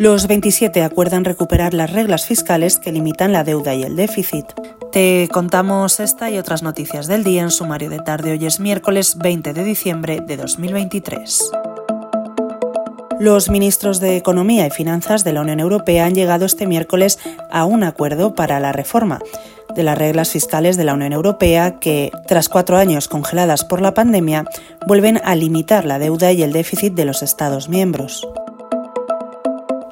Los 27 acuerdan recuperar las reglas fiscales que limitan la deuda y el déficit. Te contamos esta y otras noticias del día en sumario de tarde. Hoy es miércoles 20 de diciembre de 2023. Los ministros de Economía y Finanzas de la Unión Europea han llegado este miércoles a un acuerdo para la reforma de las reglas fiscales de la Unión Europea que, tras cuatro años congeladas por la pandemia, vuelven a limitar la deuda y el déficit de los Estados miembros.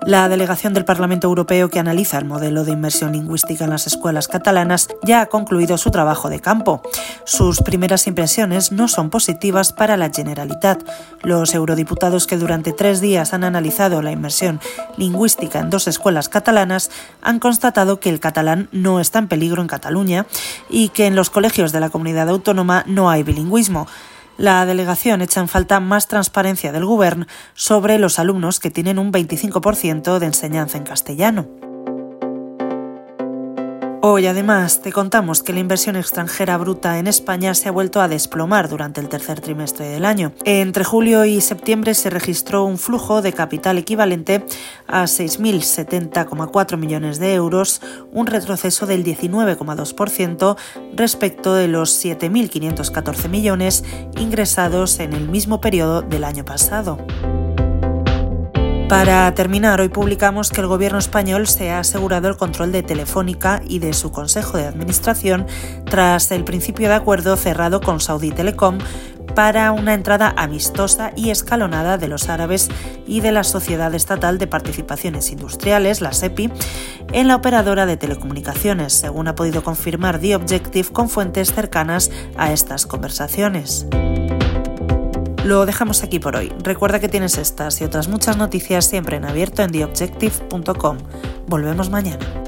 La delegación del Parlamento Europeo que analiza el modelo de inmersión lingüística en las escuelas catalanas ya ha concluido su trabajo de campo. Sus primeras impresiones no son positivas para la Generalitat. Los eurodiputados que durante tres días han analizado la inmersión lingüística en dos escuelas catalanas han constatado que el catalán no está en peligro en Cataluña y que en los colegios de la comunidad autónoma no hay bilingüismo. La delegación echa en falta más transparencia del Gobierno sobre los alumnos que tienen un 25% de enseñanza en castellano. Hoy además te contamos que la inversión extranjera bruta en España se ha vuelto a desplomar durante el tercer trimestre del año. Entre julio y septiembre se registró un flujo de capital equivalente a 6.070,4 millones de euros, un retroceso del 19,2% respecto de los 7.514 millones ingresados en el mismo periodo del año pasado. Para terminar, hoy publicamos que el gobierno español se ha asegurado el control de Telefónica y de su consejo de administración tras el principio de acuerdo cerrado con Saudi Telecom para una entrada amistosa y escalonada de los árabes y de la Sociedad Estatal de Participaciones Industriales, la SEPI, en la operadora de telecomunicaciones, según ha podido confirmar The Objective con fuentes cercanas a estas conversaciones. Lo dejamos aquí por hoy. Recuerda que tienes estas y otras muchas noticias siempre en abierto en theobjective.com. Volvemos mañana.